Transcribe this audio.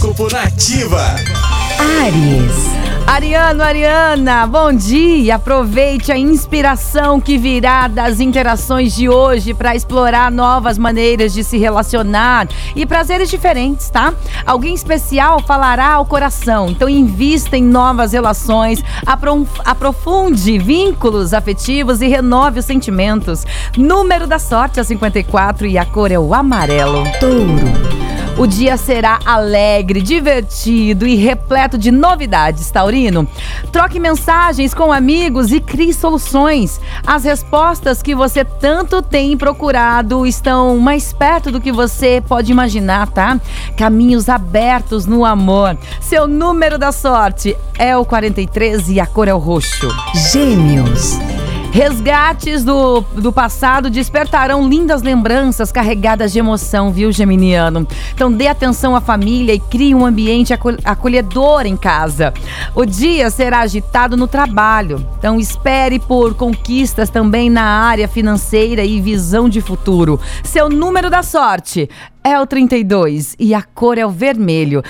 Horóscopo Nativa. Ares. Ariano, Ariana, bom dia! Aproveite a inspiração que virá das interações de hoje para explorar novas maneiras de se relacionar e prazeres diferentes, tá? Alguém especial falará ao coração, então invista em novas relações, aprofunde vínculos afetivos e renove os sentimentos. Número da sorte é 54 e a cor é o amarelo. Touro. O dia será alegre, divertido e repleto de novidades, Taurino. Troque mensagens com amigos e crie soluções. As respostas que você tanto tem procurado estão mais perto do que você pode imaginar, tá? Caminhos abertos no amor. Seu número da sorte é o 43 e a cor é o roxo. Gêmeos. Resgates do, do passado despertarão lindas lembranças carregadas de emoção, viu, Geminiano? Então dê atenção à família e crie um ambiente acolhedor em casa. O dia será agitado no trabalho, então espere por conquistas também na área financeira e visão de futuro. Seu número da sorte é o 32 e a cor é o vermelho.